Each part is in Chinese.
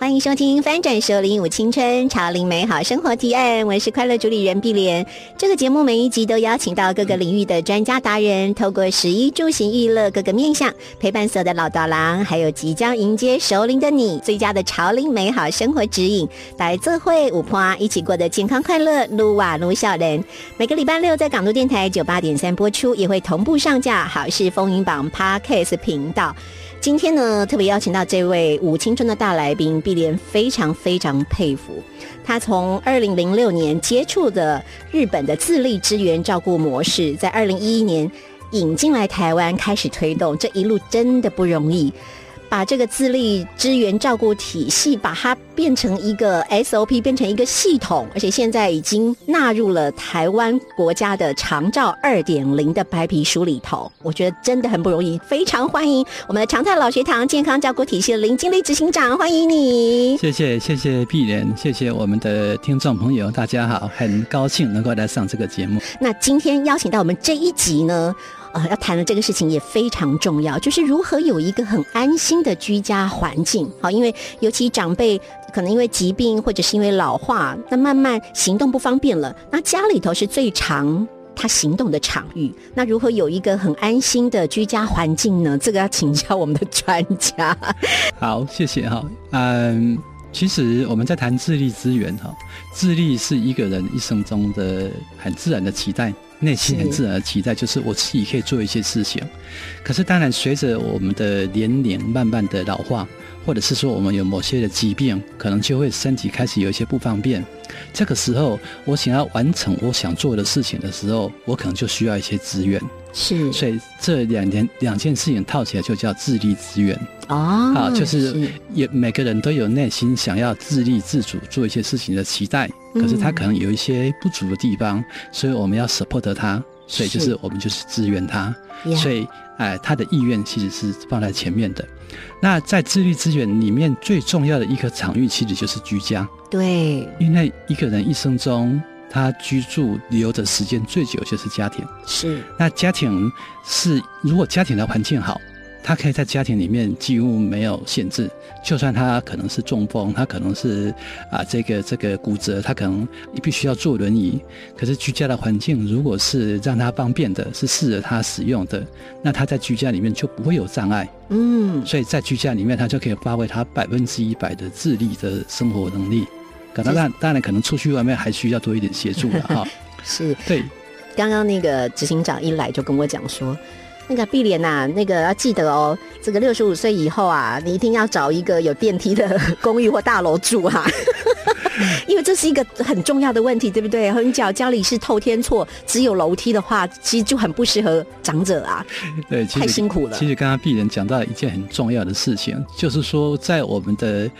欢迎收听《翻转首领舞青春潮林美好生活提案》，我是快乐主理人碧莲。这个节目每一集都邀请到各个领域的专家达人，透过十一住行娱乐各个面向，陪伴所有的老道郎，还有即将迎接首领的你，最佳的潮林美好生活指引，来自会五坡一起过得健康快乐，撸哇撸笑人。每个礼拜六在港都电台九八点三播出，也会同步上架好事风云榜 Podcast 频道。今天呢，特别邀请到这位五青春的大来宾，碧莲非常非常佩服。他从二零零六年接触的日本的自立支援照顾模式，在二零一一年引进来台湾，开始推动，这一路真的不容易。把这个自立支援照顾体系，把它变成一个 SOP，变成一个系统，而且现在已经纳入了台湾国家的长照二点零的白皮书里头。我觉得真的很不容易，非常欢迎我们的长泰老学堂健康照顾体系的林经理执行长，欢迎你。谢谢谢谢碧莲，谢谢我们的听众朋友，大家好，很高兴能够来上这个节目。那今天邀请到我们这一集呢？呃，要谈的这个事情也非常重要，就是如何有一个很安心的居家环境。好，因为尤其长辈可能因为疾病或者是因为老化，那慢慢行动不方便了，那家里头是最常他行动的场域。那如何有一个很安心的居家环境呢？这个要请教我们的专家。好，谢谢哈。嗯，其实我们在谈智力资源哈，智力是一个人一生中的很自然的期待。内心很自然的期待就是我自己可以做一些事情，可是当然随着我们的年龄慢慢的老化，或者是说我们有某些的疾病，可能就会身体开始有一些不方便。这个时候，我想要完成我想做的事情的时候，我可能就需要一些资源。是，所以这两件两件事情套起来就叫自立资源。哦，啊，就是也每个人都有内心想要自立自主做一些事情的期待，可是他可能有一些不足的地方，所以我们要 support 他，所以就是我们就是支援他，所以哎，他的意愿其实是放在前面的。那在自律资源里面最重要的一个场域，其实就是居家。对，因为一个人一生中。他居住留的时间最久就是家庭，是。那家庭是如果家庭的环境好，他可以在家庭里面几乎没有限制，就算他可能是中风，他可能是啊这个这个骨折，他可能必须要坐轮椅。可是居家的环境如果是让他方便的，是适合他使用的，那他在居家里面就不会有障碍。嗯，所以在居家里面，他就可以发挥他百分之一百的智力的生活能力。当然，当然可能出去外面还需要多一点协助了哈。是，对。刚刚那个执行长一来就跟我讲说，那个碧莲呐，那个要记得哦，这个六十五岁以后啊，你一定要找一个有电梯的公寓或大楼住哈，因为这是一个很重要的问题，对不对？你脚家里是透天厝，只有楼梯的话，其实就很不适合长者啊。对，太辛苦了。其实刚刚碧莲讲到一件很重要的事情，就是说在我们的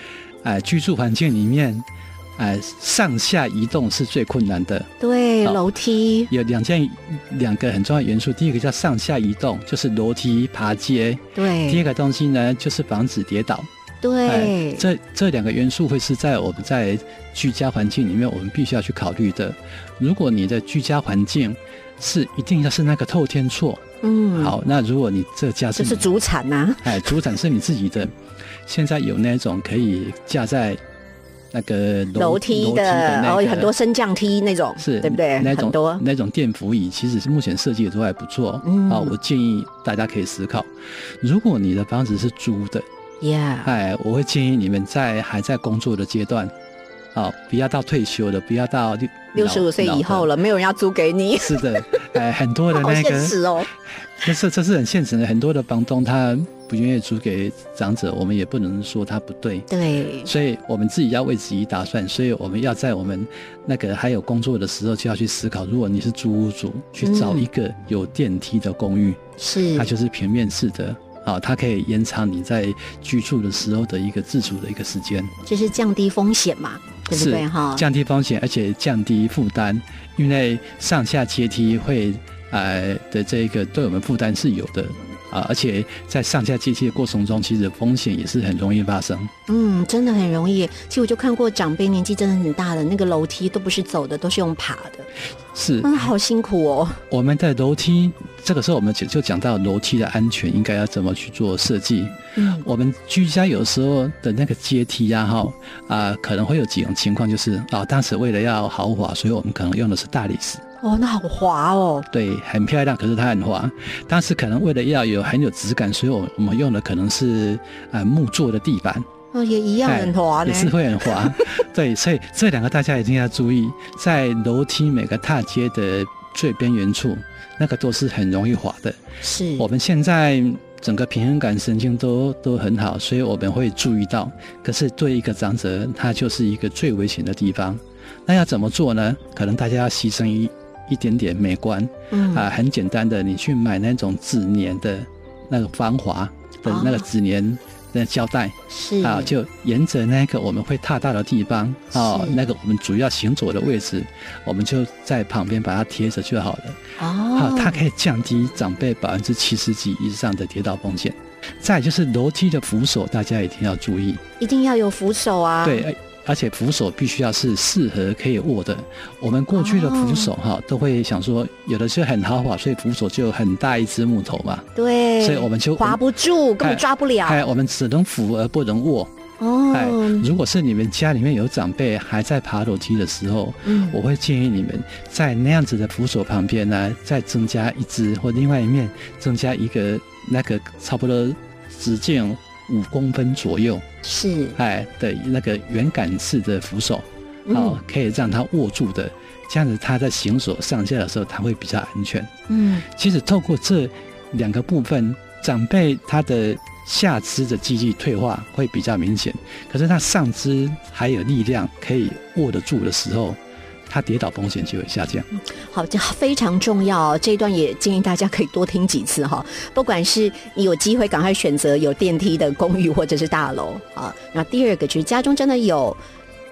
哎居住环境里面。哎，上下移动是最困难的。对，楼梯有两件两个很重要元素，第一个叫上下移动，就是楼梯爬阶。对。第二个东西呢，就是防止跌倒。对。这这两个元素会是在我们在居家环境里面，我们必须要去考虑的。如果你的居家环境是一定要是那个透天厝，嗯，好，那如果你这家是，就是主产呐，哎，主产是你自己的，现在有那种可以架在。那个楼梯的，然后很多升降梯那种，是对不对？那种多那种电扶椅，其实是目前设计的都还不错。啊，我建议大家可以思考，如果你的房子是租的，Yeah，哎，我会建议你们在还在工作的阶段，啊，不要到退休了，不要到六六十五岁以后了，没有人要租给你。是的，哎，很多的那个，现实哦，这是这是很现实的，很多的房东他。不愿意租给长者，我们也不能说他不对。对，所以我们自己要为自己打算，所以我们要在我们那个还有工作的时候，就要去思考：如果你是租屋主，去找一个有电梯的公寓，是它就是平面式的，啊，它可以延长你在居住的时候的一个自主的一个时间，就是降低风险嘛。对不对哈？降低风险，而且降低负担，因为上下阶梯会呃的这个对我们负担是有的。啊，而且在上下阶梯的过程中，其实风险也是很容易发生。嗯，真的很容易。其实我就看过长辈年纪真的很大的，那个楼梯都不是走的，都是用爬的。是，嗯，好辛苦哦。我们的楼梯，这个时候我们就就讲到楼梯的安全应该要怎么去做设计。嗯，我们居家有时候的那个阶梯呀，哈啊，可能会有几种情况，就是啊，当时为了要豪华，所以我们可能用的是大理石。哦，那好滑哦。对，很漂亮，可是它很滑。当时可能为了要有很有质感，所以我我们用的可能是呃木做的地板。哦，也一样很滑也是会很滑。对，所以这两个大家一定要注意，在楼梯每个踏阶的最边缘处，那个都是很容易滑的。是。我们现在整个平衡感神经都都很好，所以我们会注意到。可是对一个长者，他就是一个最危险的地方。那要怎么做呢？可能大家要牺牲一。一点点美观，嗯啊，很简单的，你去买那种纸粘的那个防滑的那个纸粘的胶带，是啊，就沿着那个我们会踏到的地方啊，那个我们主要行走的位置，我们就在旁边把它贴着就好了。哦，好，它可以降低长辈百分之七十几以上的跌倒风险。再就是楼梯的扶手，大家一定要注意，一定要有扶手啊。对。而且扶手必须要是适合可以握的。我们过去的扶手哈，都会想说，有的是很豪华，所以扶手就很大一只木头嘛。对。所以我们就划不住，根本抓不了。哎，我们只能扶而不能握。哦。哎，如果是你们家里面有长辈还在爬楼梯的时候，嗯，我会建议你们在那样子的扶手旁边呢，再增加一只，或另外一面增加一个那个差不多直径。五公分左右是哎的那个圆杆式的扶手，好可以让他握住的，这样子他在行走上下的时候，他会比较安全。嗯，其实透过这两个部分，长辈他的下肢的肌力退化会比较明显，可是他上肢还有力量可以握得住的时候。它跌倒风险就会下降。好，这非常重要。这一段也建议大家可以多听几次哈。不管是你有机会，赶快选择有电梯的公寓或者是大楼啊。那第二个就是家中真的有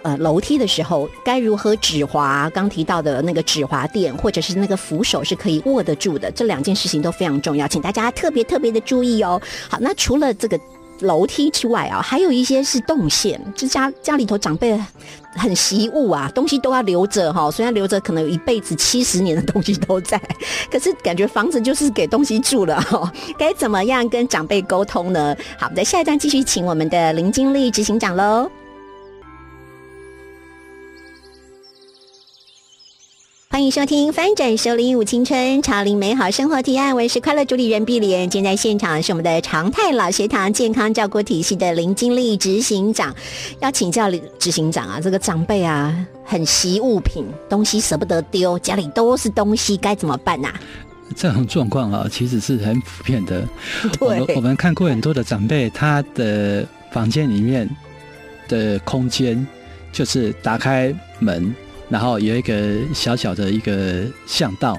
呃楼梯的时候，该如何止滑？刚提到的那个止滑垫或者是那个扶手是可以握得住的，这两件事情都非常重要，请大家特别特别的注意哦。好，那除了这个。楼梯之外啊，还有一些是动线，就家家里头长辈很习物啊，东西都要留着哈。虽然留着可能有一辈子七十年的东西都在，可是感觉房子就是给东西住了哈。该怎么样跟长辈沟通呢？好，在下一段继续请我们的林经理执行长喽。欢迎收听《翻转收林舞青春潮林美好生活提案》，我是快乐主理人碧莲。今天在现场是我们的常态老学堂健康照顾体系的林经理执行长，要请教执行长啊，这个长辈啊很惜物品，东西舍不得丢，家里都是东西，该怎么办呐？这种状况啊，其实是很普遍的。我们我们看过很多的长辈，他的房间里面的空间就是打开门。然后有一个小小的一个巷道，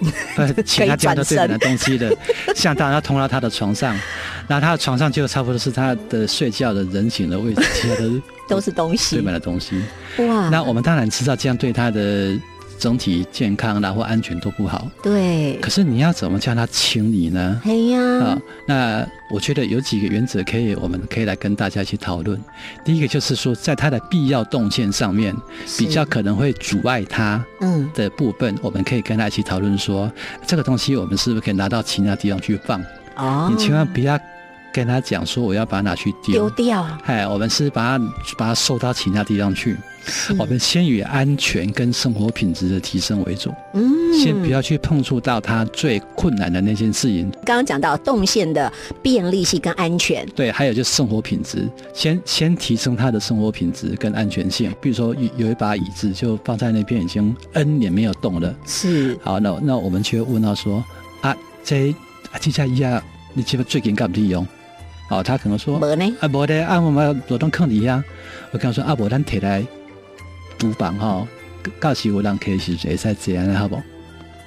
其他家都堆满了东西的巷道，然后通到他的床上，然后他的床上就差不多是他的睡觉的人形的位置，其他都 都是东西，堆满了东西。哇！那我们当然知道这样对他的。整体健康然后安全都不好。对。可是你要怎么叫他清理呢？哎呀。啊，那我觉得有几个原则可以，我们可以来跟大家去讨论。第一个就是说，在它的必要动线上面，比较可能会阻碍它嗯的部分，我们可以跟他一起讨论说，这个东西我们是不是可以拿到其他地方去放？哦。你千万不要跟他讲说我要把它拿去丢。丢掉。哎，我们是把它把它收到其他地方去。我们先以安全跟生活品质的提升为主，嗯，先不要去碰触到它最困难的那件事情。刚刚讲到动线的便利性跟安全，对，还有就是生活品质，先先提升它的生活品质跟安全性。比如说有有一把椅子就放在那边已经 N 年没有动了，是。好，那那我们就问他说啊，这啊这家椅啊，你记不最近干不利用？哦，他可能说没呢，啊没的，啊我们主动坑你呀。我跟他说啊，我咱提来。主房哈，告诉我让 K 是谁在这样，好不？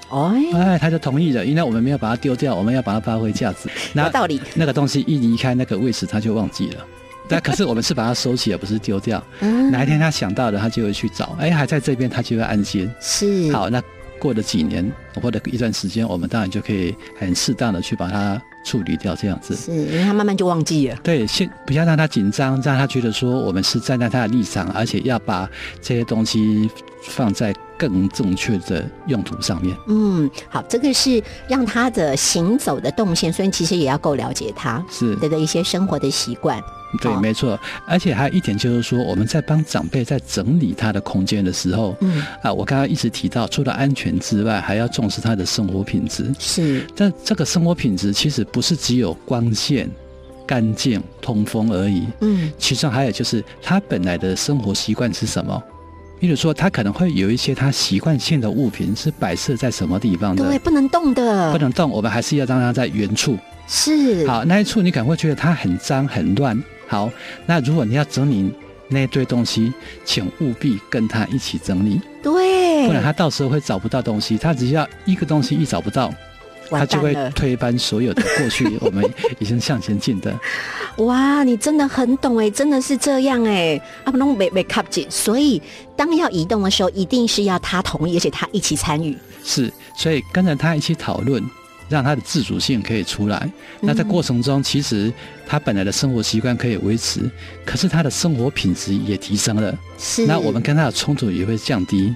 哎，哎，他就同意了，因为我们没有把它丢掉，我们要把它发挥价值。有道理。那个东西一离开那个位置，他就忘记了。但可是我们是把它收起，而不是丢掉。嗯哪一天他想到了，他就会去找，哎，还在这边，他就会安心。是好，那过了几年或者一段时间，我们当然就可以很适当的去把它处理掉，这样子。是，因为他慢慢就忘记了。对，先不要让他紧张，让他觉得说我们是站在他的立场，而且要把这些东西放在更正确的用途上面。嗯，好，这个是让他的行走的动线，所以其实也要够了解他是的的一些生活的习惯。对，好没错。而且还有一点就是说，我们在帮长辈在整理他的空间的时候，嗯，啊，我刚刚一直提到，除了安全之外，还要重视他的生活品质。是但这个生活品质其实不是只有光线、干净、通风而已，嗯其中还有就是他本来的生活习惯是什么。比如说，他可能会有一些他习惯性的物品是摆设在什么地方的，对，不能动的，不能动，我们还是要让它在原处。是好，那一处你可能会觉得它很脏很乱。好，那如果你要整理那一堆东西，请务必跟他一起整理，对，不然他到时候会找不到东西。他只要一个东西一找不到，他就会。推翻所有的过去我们已经向前进的。哇，你真的很懂哎，真的是这样哎，啊不弄没没卡紧，所以当要移动的时候，一定是要他同意，而且他一起参与。是，所以跟着他一起讨论，让他的自主性可以出来。那在过程中，其实他本来的生活习惯可以维持，可是他的生活品质也提升了。是，那我们跟他的冲突也会降低，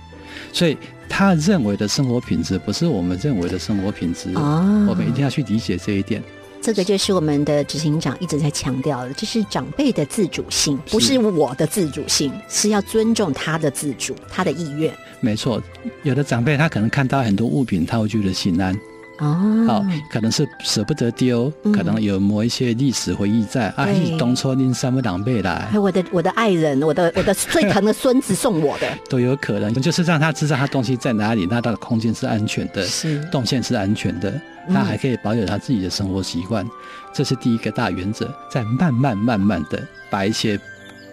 所以他认为的生活品质不是我们认为的生活品质，哦我们一定要去理解这一点。这个就是我们的执行长一直在强调的，这是长辈的自主性，不是我的自主性，是要尊重他的自主，他的意愿。没错，有的长辈他可能看到很多物品，他会觉得心安，哦，好、可能是舍不得丢，嗯。可能有某一些历史回忆在啊，对。东抽拎三不两倍来还有我的我的爱人，我的 我的最疼的孙子送我的，都有可能，就是让他知道他东西在哪里，那他的空间是安全的，是。动线是安全的，嗯。他还可以保有他自己的生活习惯，这是第一个大原则。再慢慢慢慢的把一些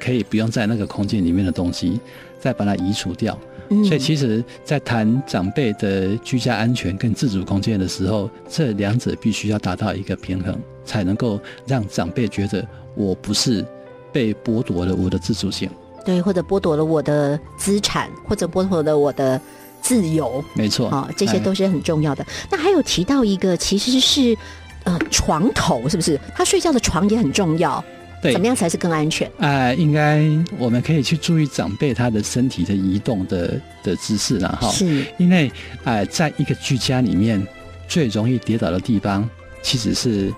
可以不用在那个空间里面的东西，再把它移除掉。嗯所以其实，在谈长辈的居家安全跟自主空间的时候，这两者必须要达到一个平衡，才能够让长辈觉得我不是被剥夺了我的自主性。对，或者剥夺了我的资产，或者剥夺了我的自由，没错，啊、这些哎都是很重要的。那还有提到一个，其实是呃床头，是不是？他睡觉的床也很重要，对。怎么样才是更安全？啊、应该我们可以去注意长辈他的身体的移动的的姿势了哈。是。因为呃，在一个居家里面，最容易跌倒的地方其实是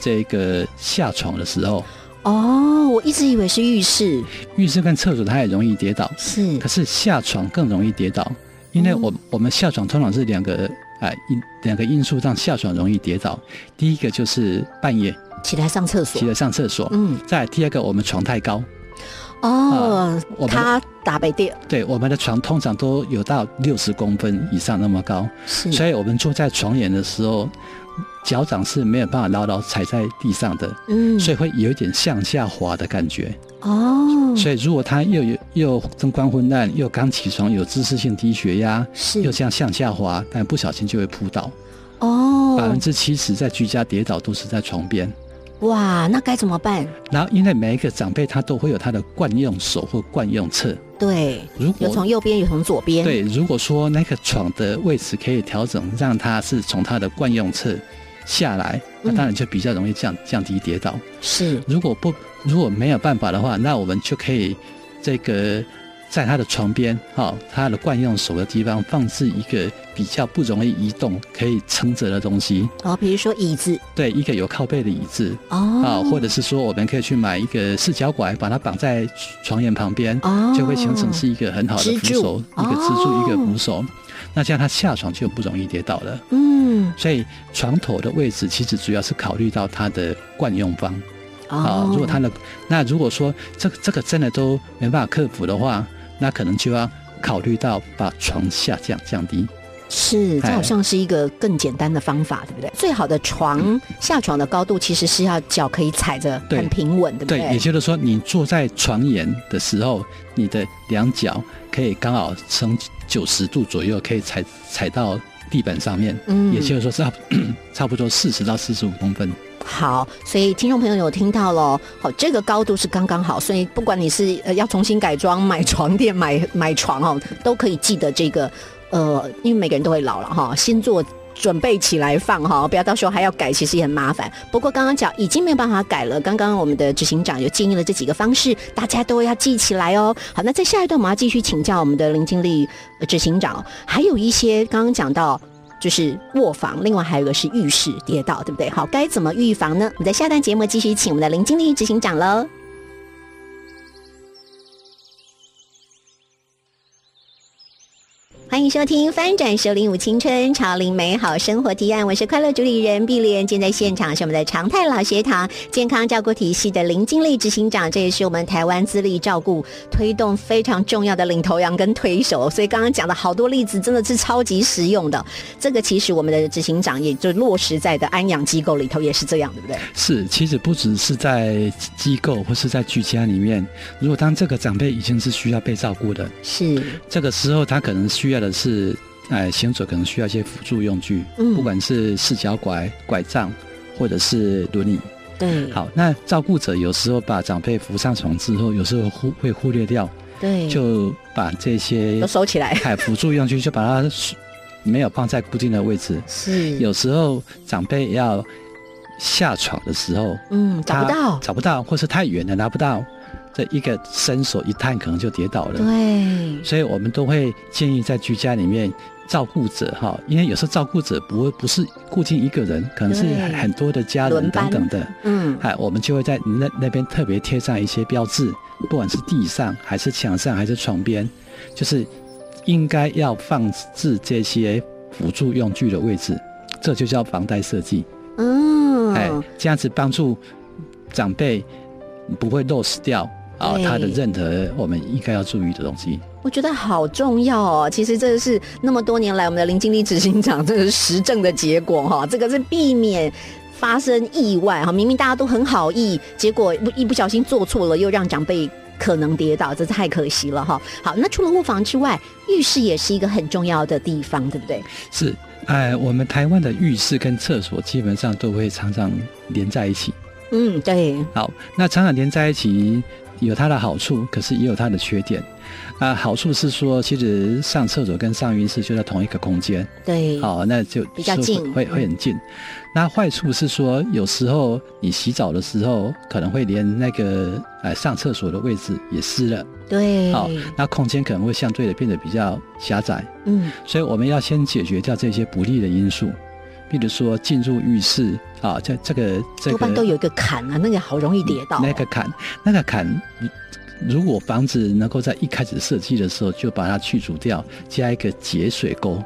这个下床的时候，哦，我一直以为是浴室，浴室跟厕所它也容易跌倒，是。可是下床更容易跌倒，因为我我们下床通常是两个啊因两个因素让下床容易跌倒，第一个就是半夜起来上厕所。起，来上厕所，嗯，再来第二个我们床太高，哦，他打北电。对，我们的床通常都有到六十公分以上那么高，是，所以我们坐在床沿的时候，脚掌是没有办法牢牢踩在地上的，嗯，所以会有一点向下滑的感觉。哦，所以如果他又有又灯光昏暗，又刚起床，有姿势性低血压，是。又这样向下滑，但不小心就会扑倒。哦。百哦分，之七十在居家跌倒都是在床边。哇，那该怎么办？然后，因为每一个长辈他都会有他的惯用手或惯用侧，对，如果有从右边，有从左边，，对，如果说那个床的位置可以调整，让它是从它的惯用侧下来，那当然就比较容易降降低跌倒。是如果不如果没有办法的话，那我们就可以这个在他的床边，哈、他的惯用手的地方放置一个比较不容易移动、可以撑着的东西。哦，比如说椅子，对，一个有靠背的椅子啊、哦，或者是说我们可以去买一个四脚拐，把它绑在床沿旁边，哦。就会形成是一个很好的扶手，一个支柱，哦一个扶手。那这样他下床就不容易跌倒了。嗯，所以床头的位置其实主要是考虑到它的惯用方啊、哦，如果他的那如果说这个这个真的都没办法克服的话，那可能就要考虑到把床下降降低。是，这哎好像是一个更简单的方法，对不对？最好的床下床的高度其实是要脚可以踩着很平稳，对不对，也就是说，你坐在床沿的时候，你的两脚可以刚好呈九十度左右，可以踩踩到地板上面。嗯也就是说差 差不多四十到四十五公分。好，所以听众朋友有听到喽，好，这个高度是刚刚好，所以不管你是呃要重新改装、买床垫、买 买床哦，都可以记得这个，呃，因为每个人都会老了哈，先做准备起来放哈，不要到时候还要改，其实也很麻烦。不过刚刚讲已经没有办法改了，刚刚我们的执行长有建议了这几个方式，大家都要记起来哦。好，那在下一段我们要继续请教我们的林经理执行长，还有一些刚刚讲到。就是卧房，另外还有一个是浴室跌倒，对不对？好，该怎么预防呢？我们在下段节目继续请我们的林经理执行长喽。欢迎收听《翻转首领舞青春潮龄美好生活提案》，我是快乐主理人碧莲。今天在现场是我们的常态老学堂健康照顾体系的林经理执行长，这也是我们台湾资历照顾推动非常重要的领头羊跟推手。所以刚刚讲的好多例子真的是超级实用的。这个其实我们的执行长也就落实在的安养机构里头也是这样，对不对？是，其实不只是在机构或是在居家里面，如果当这个长辈已经是需要被照顾的，是这个时候他可能需要的是，哎，行走可能需要一些辅助用具，嗯不管是四脚拐、拐杖，或者是轮椅。对，好，那照顾者有时候把长辈扶上床之后，有时候忽会忽略掉，对，就把这些都收起来。哎辅助用具就把它没有放在固定的位置。是，有时候长辈要下床的时候，嗯，找不到，找不到，或是太远了拿不到，这一个伸手一探可能就跌倒了。对，所以我们都会建议在居家里面，照顾者哈，因为有时候照顾者不会不是固定一个人，可能是很多的家人等等的，嗯，哎，我们就会在那那边特别贴上一些标志，不管是地上还是墙上还是床边，就是应该要放置这些辅助用具的位置，这就叫防呆设计。嗯，哎，这样子帮助长辈不会 lose 掉啊对他的任何我们应该要注意的东西。我觉得好重要哦。其实这个是那么多年来我们的林经理执行长，这个是实证的结果哈。这个是避免发生意外哈。明明大家都很好意，结果不一不小心做错了，又让长辈。可能跌倒，这太可惜了哈。好，那除了卧房之外，浴室也是一个很重要的地方，对不对？是，哎，我们台湾的浴室跟厕所基本上都会常常连在一起。嗯，对，好，那常常连在一起有它的好处，可是也有它的缺点。啊、好处是说，其实上厕所跟上浴室就在同一个空间，对，好，那就比较近。会会很近。那坏处是说，有时候你洗澡的时候，可能会连那个呃上厕所的位置也湿了，对，好，那空间可能会相对的变得比较狭窄。嗯，所以我们要先解决掉这些不利的因素，比如说进入浴室啊，这这个这个多半都有一个坎啊，那个好容易跌倒。那个坎，那个坎，如果房子能够在一开始设计的时候就把它去除掉，加一个节水沟。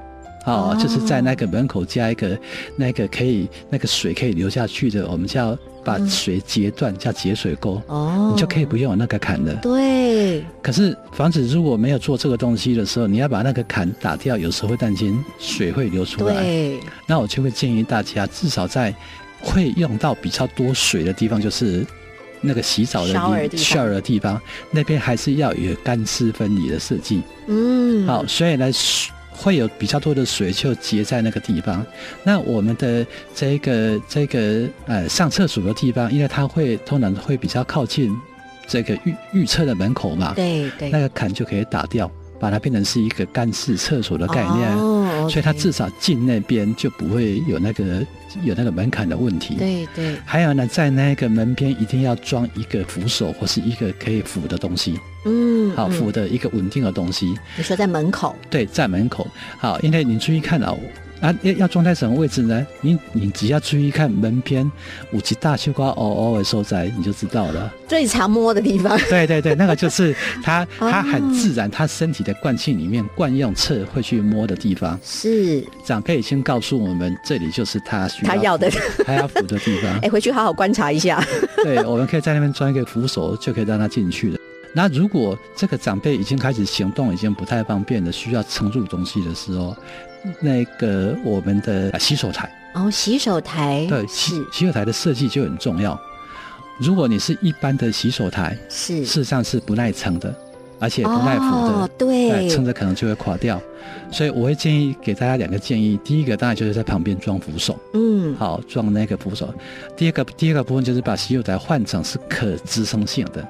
哦，就是在那个门口加一个那个可以那个水可以流下去的，我们叫把水截断，叫截水沟，哦，你就可以不用那个坎了。对，可是房子如果没有做这个东西的时候，你要把那个坎打掉，有时候会担心水会流出来。对，那我就会建议大家，至少在会用到比较多水的地方，就是那个洗澡的地方 shower 的地方，那边还是要有干湿分离的设计。嗯，好，所以呢，水会有比较多的水就结在那个地方。那我们的这个这个呃上厕所的地方，因为它会通常会比较靠近这个预预测的门口嘛，对对，那个坎就可以打掉，把它变成是一个干式厕所的概念。哦，所以它至少进那边就不会有那个有那个门槛的问题。。对对，还有呢，在那个门边一定要装一个扶手或是一个可以扶的东西，嗯，好，嗯扶的一个稳定的东西。你说在门口，对，在门口。好，因为你注意看啊，啊，要要装在什么位置呢？你你只要注意看门边五级大西瓜哦哦的所在，你就知道了。最常摸的地方，对对对，那个就是它哦 它很自然，它身体的惯性里面惯用侧会去摸的地方。是，长辈已经告诉我们，这里就是他需要他要的扶 他要扶的地方哎，。回去好好观察一下。对，我们可以在那边装一个扶手，就可以让他进去了。那如果这个长辈已经开始行动，已经不太方便了，需要撑住东西的时候，那个我们的洗手台，哦，洗手台，对，洗是洗手台的设计就很重要。如果你是一般的洗手台，是事实上是不耐撑的，而且不耐扶的，哦，对哎，撑着可能就会垮掉。所以我会建议给大家两个建议，第一个当然就是在旁边装扶手，嗯，好装那个扶手。第二个第二个部分就是把洗手台换成是可支撑性的。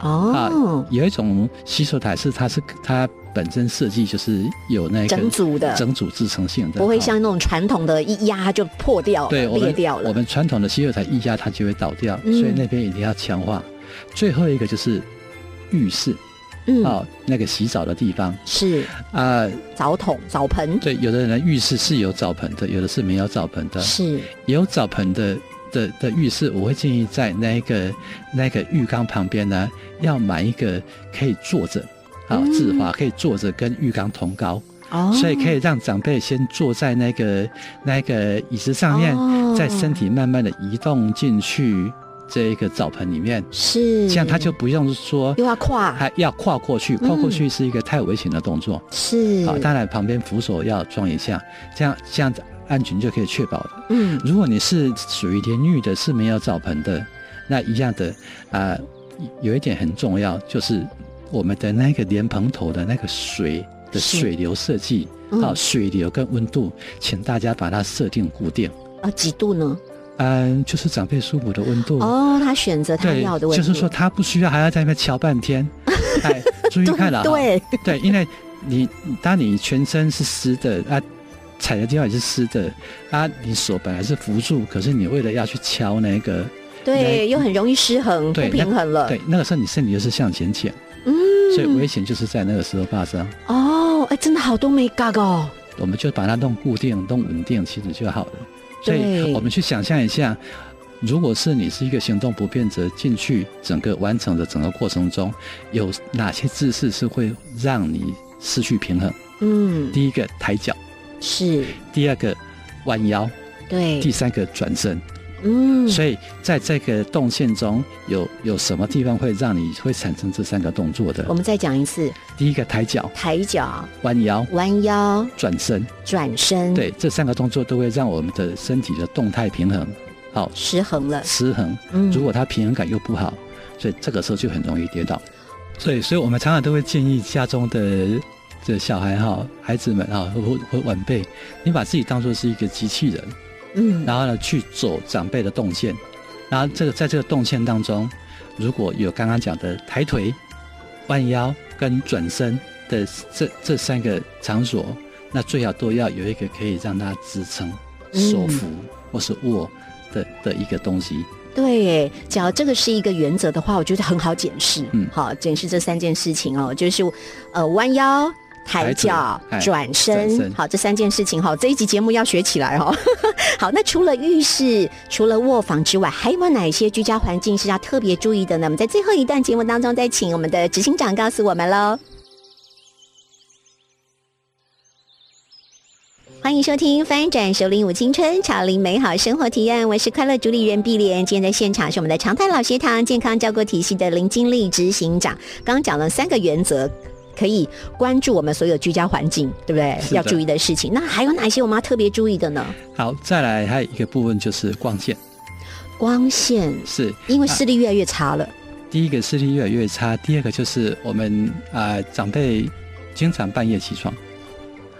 哦，有一种洗手台是它是它本身设计就是有那个整组的。整组支撑性的，不会像那种传统的一压就破掉了，对裂掉了。我。们传统的洗手台一压它就会倒掉，嗯。所以那边一定要强化。最后一个就是浴室嗯，哦、那个洗澡的地方。是。啊、澡桶、澡盆，对，有的人的浴室是有澡盆的，有的是没有澡盆的。是。有澡盆的的的浴室，我会建议在那个那个浴缸旁边呢，要买一个可以坐着，好嗯。自滑可以坐着跟浴缸同高，哦，所以可以让长辈先坐在那个那个椅子上面，哦。在身体慢慢的移动进去这一个澡盆里面，是。这样他就不用说又要跨，还要跨过去，跨过去是一个太危险的动作。是。好，当然旁边扶手要装一下，这样这样子安全就可以确保了。嗯如果你是属于淋浴的，是没有澡盆的，那一样的啊、有一点很重要，就是我们的那个莲蓬头的那个水的水流设计，嗯啊，水流跟温度，请大家把它设定固定。啊几度呢？嗯，就是长辈舒服的温度。哦，他选择他对要的，温度，就是说他不需要还要在那边敲半天。哎，注意看了哈，对对，因为你当你全身是湿的啊，踩的地方也是湿的。啊，你手本来是扶住，可是你为了要去敲那个，对，又很容易失衡，不平衡了，对，那个时候你身体就是向前倾，嗯，所以危险就是在那个时候发生。哦，哎，真的好多没嘎哦，我们就把它弄固定、弄稳定，其实就好了。所以我们去想象一下，如果是你是一个行动不便者进去整个完成的整个过程中，有哪些姿势是会让你失去平衡？嗯，第一个抬脚，是，第二个弯腰，对。第，三个转身。嗯，所以在这个动线中有有什么地方会让你会产生这三个动作的？我？们再讲一次，第一个抬脚、抬脚、弯腰、弯腰、转身，转身，，对，这三个动作都会让我们的身体的动态平衡。好失衡了，失衡。嗯。如果它平衡感又不好，所以这个时候就很容易跌倒。所以，所以我们常常都会建议家中的这小孩哈、孩子们哈或或或晚辈，你把自己当做是一个机器人，嗯，然后呢去走长辈的动线，然后这个在这个动线当中，如果有刚刚讲的抬腿、弯腰跟转身的这这三个场所，那最好都要有一个可以让他支撑、嗯手扶或是握的的一个东西。对耶，只要这个是一个原则的话，我觉得很好检视。嗯好，检视这三件事情哦，就是呃弯腰。抬脚转身好，这三件事情哈，这一集节目要学起来哦。好，那除了浴室、除了卧房之外，还有没有哪些居家环境是要特别注意的呢？我们在最后一段节目当中，再请我们的执行长告诉我们喽。欢迎收听《翻转首领舞青春潮林美好生活提案》，我是快乐主理人碧莲。今天在现场是我们的常泰老学堂健康照顾体系的林经理执行长。刚刚讲了三个原则，可以关注我们所有居家环境，对不对？要注意的事情。那还有哪些我们要特别注意的呢？好，再来还有一个部分就是光线，光线，是因为视力越来越差了。第一个视力越来越差，第二个就是我们啊、呃长辈经常半夜起床，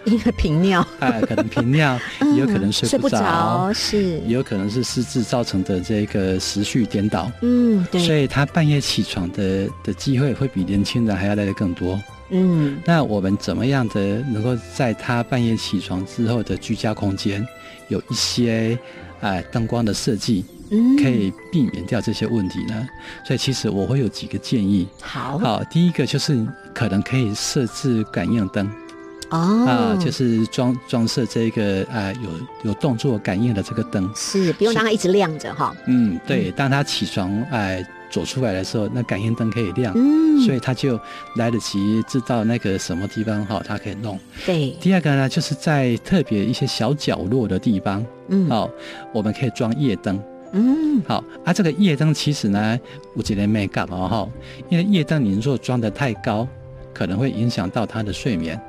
因为频尿，哎、可能频尿，也有可能睡睡不着，是也，有可能是失智造成的这个时序颠倒，嗯，对所，以他半夜起床的的机会会比年轻人还要来的更多。嗯，那我们怎么样的能够在他半夜起床之后的居家空间有一些啊灯光的设计，嗯，可以避免掉这些问题呢？所以其实我会有几个建议。好好，第一个就是可能可以设置感应灯哦，啊，就是装装设这个啊有有动作感应的这个灯。是不用让它一直亮着哈。嗯，对，当他起床哎走出来的时候，那感应灯可以亮。嗯，所以他就来得及知道那个什么地方哈，他可以弄。对，第二个呢，就是在特别一些小角落的地方，嗯，好，我们可以装夜灯。嗯，好啊，这个夜灯其实呢，我觉得没干嘛哈，因为夜灯你如果装的太高，可能会影响到他的睡眠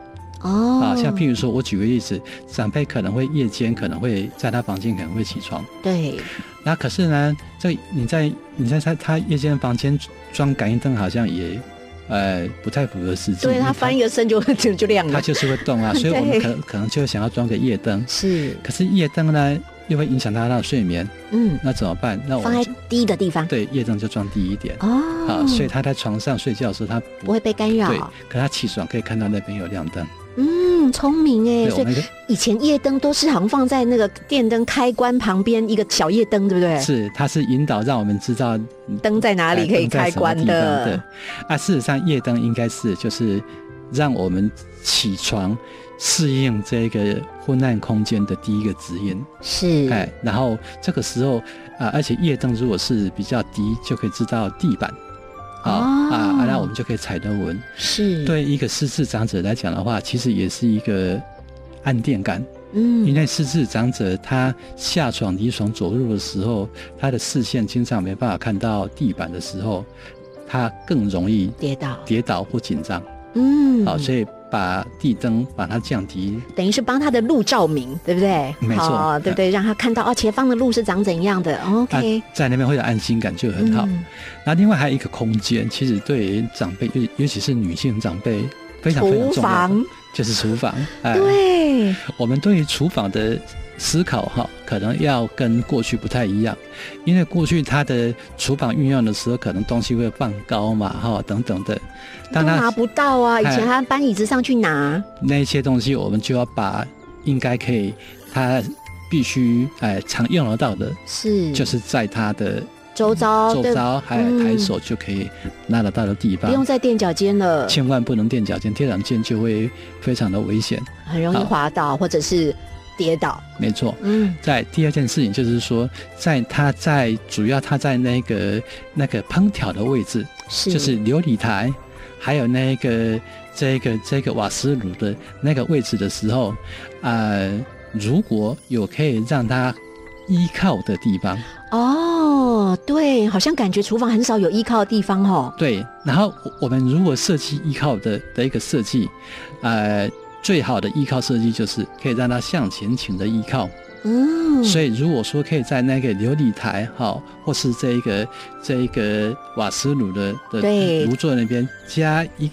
哦，啊。像譬如说，我举个例子，长辈可能会夜间可能会在他房间可能会起床，对，那可是呢，这你在你在他他夜间房间装感应灯好像也呃不太符合实际。对，因为它翻一个身就就就亮了。他就是会动啊，所以我们可 可能就会想要装个夜灯。是，可是夜灯呢，又会影响到他的睡眠，嗯，那怎么办？那我放在低的地方。对夜灯就装低一点。哦，啊，所以他在床上睡觉的时候，他不会被干扰。对，可他起床可以看到那边有亮灯。嗯，聪明哎，所以以前夜灯都是好像放在那个电灯开关旁边一个小夜灯，对不对？是它是引导让我们知道灯在哪里哎可以开关的对，啊，事实上夜灯应该是就是让我们起床适应这个昏暗空间的第一个指引。是，哎，然后这个时候啊，而且夜灯如果是比较低，就可以知道地板。啊、哦啊啊！那我们就可以踩得稳。是，，对一个失智长者来讲的话，其实也是一个暗电感。嗯，因为失智长者他下床离床走路的时候，他的视线经常没办法看到地板的时候，他更容易跌倒，跌倒或紧张。嗯，好，所以把地灯把它降低，等于是帮他的路照明，对不对？没错好对不对？让他看到哦，前方的路是长怎样的。OK，啊在那边会有安心感，就很好。嗯那另外还有一个空间，其实对长辈，尤尤其是女性长辈，非常非常厨重要就是厨房。哎，对，我们对于厨房的思考哈，可能要跟过去不太一样，因为过去它的厨房运用的时候，可能东西会放高嘛哈等等的，都当它拿不到啊！以哎前还要搬椅子上去拿，那些东西，我们就要把应该可以，它必须哎常用得到的，是，就是在它的周遭，周对遭还嗯抬手就可以拿得到的地方不用。再垫脚尖了，千万不能垫脚尖，垫脚尖就会非常的危险。很容易滑倒或者是跌倒。没错，嗯，在第二件事情就是说，在它在主要它在那个那个烹调的位置，是，就是琉璃台，还有那个这个这个瓦斯炉的那个位置的时候，呃，如果有可以让它依靠的地方，哦，对，好像感觉厨房很少有依靠的地方哦。对，然后我我们如果设计依靠的的一个设计，呃，最好的依靠设计就是可以让它向前倾的依靠。嗯，所以如果说可以在那个琉璃台哈，或是这一个这一个瓦斯炉的的对炉座那边加一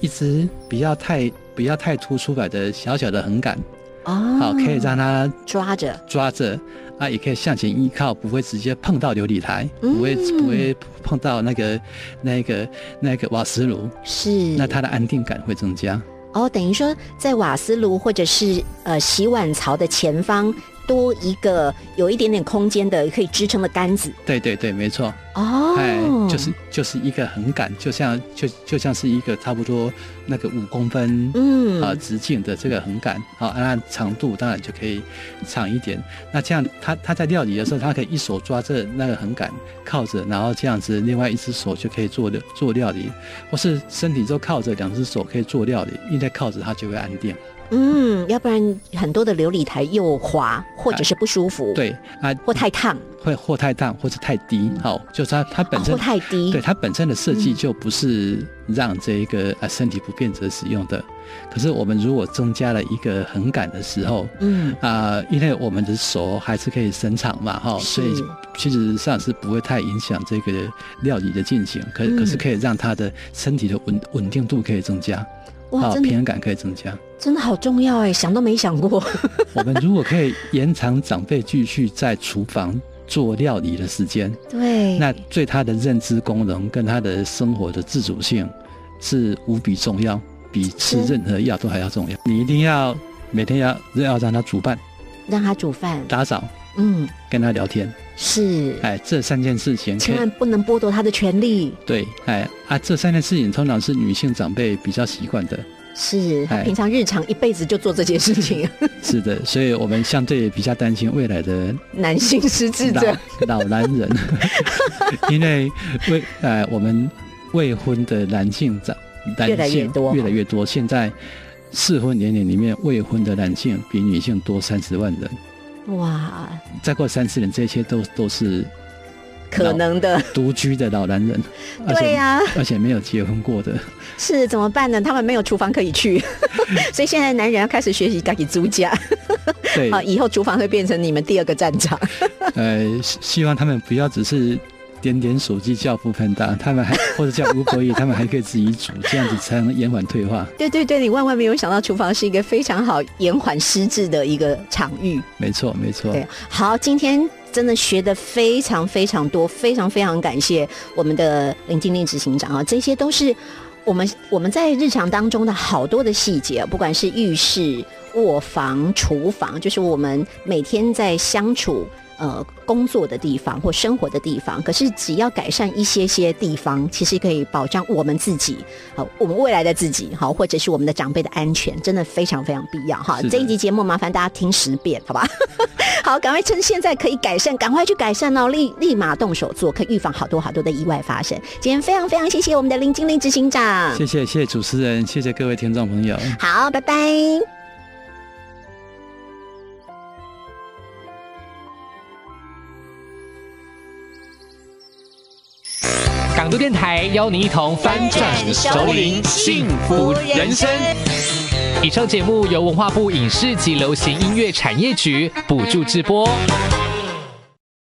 一只比较太不要太突出来的小小的横杆，哦，好，可以让它抓着，抓着啊，也可以向前依靠，不会直接碰到琉璃台，嗯。不会不会碰到那个那个那个瓦斯炉，是，那它的安定感会增加。哦，等于说在瓦斯炉或者是呃洗碗槽的前方多一个有一点点空间的可以支撑的杆子。对对对，没错。哦，哎，就是就是一个横杆，就像就就像是一个差不多那个五公分。嗯啊，直径的这个横杆，好，那长度当然就可以长一点。那这样，他他在料理的时候，他可以一手抓着那个横杆靠着，然后这样子，另外一只手就可以做的做料理，或是身体都靠着，两只手可以做料理，一在靠着它就会安定。嗯，要不然很多的琉璃台又滑或者是不舒服，，对啊，或太烫，会或太烫，或是太低，好，就是它它本身哦或太低，对它本身的设计嗯。就不是让这一个啊身体不便者使用的。可是我们如果增加了一个横杆的时候，嗯，啊、因为我们的手还是可以伸长嘛，哈，所以是其实上是不会太影响这个料理的进行，可嗯。可是可以让他的身体的稳稳定度可以增加，哇，啊，平衡感可以增加。真的好重要哎，想都没想过，我们如果可以延长长辈继续在厨房做料理的时间，对，那对他的认知功能跟他的生活的自主性是无比重要，比吃任何药都还要重要。你一定要每天要要让他煮饭、让他煮饭，打扫、嗯，跟他聊天，是，哎，这三件事情千万不能剥夺他的权利，对，哎啊，这三件事情通常是女性长辈比较习惯的，是平常日常一辈子就做这件事情，是的，所以我们相对比较担心未来的男性失智者，老老男人，因为未呃我们未婚的男性长男越来越性多。越来越多，现在适婚年龄里面未婚的男性比女性多三十万人，哇，再过三十年，这些都都是可能的，独居的老男人，对呀、而且没有结婚过的，是怎么办呢？他们没有厨房可以去，所以现在男人要开始学习自己租家对，啊，以后厨房会变成你们第二个战场。呃，希希望他们不要只是点点手机叫不喷大，他们还或者叫吴伯义，他们还可以自己煮，这样子才能延缓退化。对对对，你万万没有想到，厨房是一个非常好延缓失智的一个场域。没错，没错。对，好，今天真的学的非常非常多，非常非常感谢我们的林经令执行长啊，这些都是我们我们在日常当中的好多的细节，不管是浴室、卧房、厨房，就是我们每天在相处。呃，工作的地方或生活的地方，可是只要改善一些些地方，其实可以保障我们自己，好，我们未来的自己，好，或者是我们的长辈的安全，真的非常非常必要哈。这一集节目麻烦大家听十遍，好吧？好，赶快趁现在可以改善，赶快去改善哦，立立马动手做，可以预防好多好多的意外发生。今天非常非常谢谢我们的林经理执行长，谢谢谢谢主持人，谢谢各位听众朋友，好，拜拜。港都电台邀您一同翻转熟龄幸福人生。以上节目由文化部影视及流行音乐产业局补助直播。